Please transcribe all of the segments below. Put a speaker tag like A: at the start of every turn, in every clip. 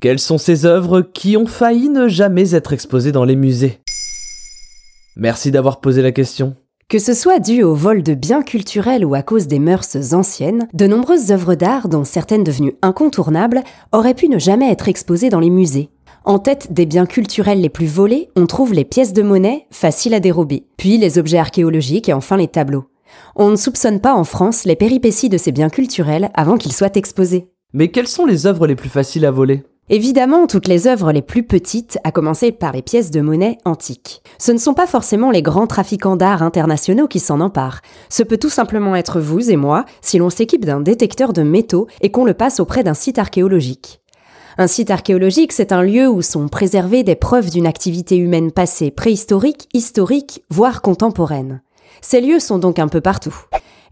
A: Quelles sont ces œuvres qui ont failli ne jamais être exposées dans les musées? Merci d'avoir posé la question.
B: Que ce soit dû au vol de biens culturels ou à cause des mœurs anciennes, de nombreuses œuvres d'art, dont certaines devenues incontournables, auraient pu ne jamais être exposées dans les musées. En tête des biens culturels les plus volés, on trouve les pièces de monnaie, faciles à dérober, puis les objets archéologiques et enfin les tableaux. On ne soupçonne pas en France les péripéties de ces biens culturels avant qu'ils soient exposés.
A: Mais quelles sont les œuvres les plus faciles à voler?
B: Évidemment, toutes les œuvres les plus petites, à commencer par les pièces de monnaie antiques. Ce ne sont pas forcément les grands trafiquants d'art internationaux qui s'en emparent. Ce peut tout simplement être vous et moi si l'on s'équipe d'un détecteur de métaux et qu'on le passe auprès d'un site archéologique. Un site archéologique, c'est un lieu où sont préservées des preuves d'une activité humaine passée préhistorique, historique, voire contemporaine. Ces lieux sont donc un peu partout.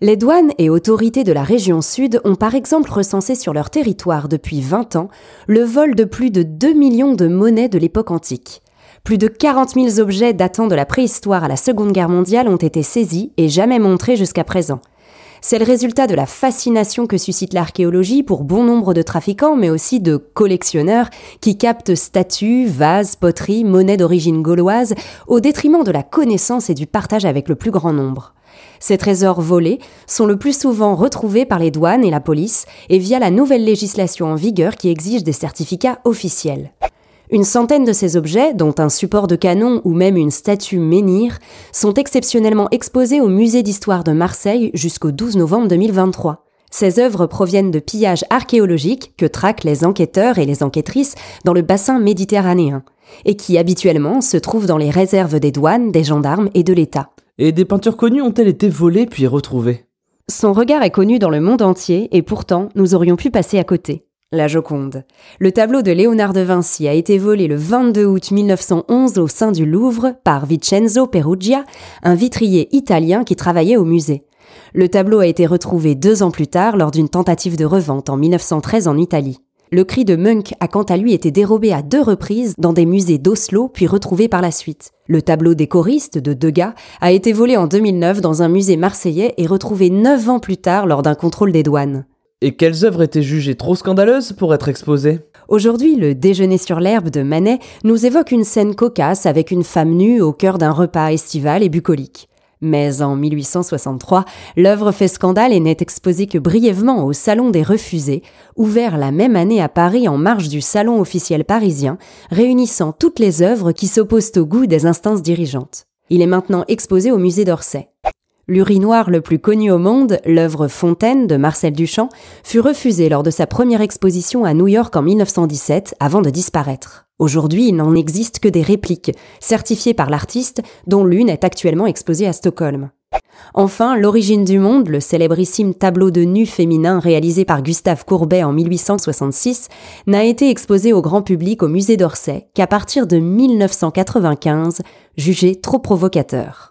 B: Les douanes et autorités de la région sud ont par exemple recensé sur leur territoire depuis 20 ans le vol de plus de 2 millions de monnaies de l'époque antique. Plus de 40 000 objets datant de la préhistoire à la Seconde Guerre mondiale ont été saisis et jamais montrés jusqu'à présent. C'est le résultat de la fascination que suscite l'archéologie pour bon nombre de trafiquants, mais aussi de collectionneurs qui captent statues, vases, poteries, monnaies d'origine gauloise, au détriment de la connaissance et du partage avec le plus grand nombre. Ces trésors volés sont le plus souvent retrouvés par les douanes et la police et via la nouvelle législation en vigueur qui exige des certificats officiels. Une centaine de ces objets, dont un support de canon ou même une statue menhir, sont exceptionnellement exposés au musée d'histoire de Marseille jusqu'au 12 novembre 2023. Ces œuvres proviennent de pillages archéologiques que traquent les enquêteurs et les enquêtrices dans le bassin méditerranéen, et qui habituellement se trouvent dans les réserves des douanes, des gendarmes et de l'État.
A: Et des peintures connues ont-elles été volées puis retrouvées?
B: Son regard est connu dans le monde entier et pourtant nous aurions pu passer à côté. La Joconde. Le tableau de Léonard de Vinci a été volé le 22 août 1911 au sein du Louvre par Vincenzo Perugia, un vitrier italien qui travaillait au musée. Le tableau a été retrouvé deux ans plus tard lors d'une tentative de revente en 1913 en Italie. Le cri de Munch a quant à lui été dérobé à deux reprises dans des musées d'Oslo puis retrouvé par la suite. Le tableau des choristes de Degas a été volé en 2009 dans un musée marseillais et retrouvé neuf ans plus tard lors d'un contrôle des douanes.
A: Et quelles œuvres étaient jugées trop scandaleuses pour être exposées?
B: Aujourd'hui, le déjeuner sur l'herbe de Manet nous évoque une scène cocasse avec une femme nue au cœur d'un repas estival et bucolique. Mais en 1863, l'œuvre fait scandale et n'est exposée que brièvement au Salon des Refusés, ouvert la même année à Paris en marge du Salon officiel parisien, réunissant toutes les œuvres qui s'opposent au goût des instances dirigeantes. Il est maintenant exposé au musée d'Orsay. L'urinoir le plus connu au monde, l'œuvre Fontaine de Marcel Duchamp, fut refusé lors de sa première exposition à New York en 1917 avant de disparaître. Aujourd'hui, il n'en existe que des répliques, certifiées par l'artiste, dont l'une est actuellement exposée à Stockholm. Enfin, L'origine du monde, le célébrissime tableau de nu féminin réalisé par Gustave Courbet en 1866, n'a été exposé au grand public au musée d'Orsay qu'à partir de 1995, jugé trop provocateur.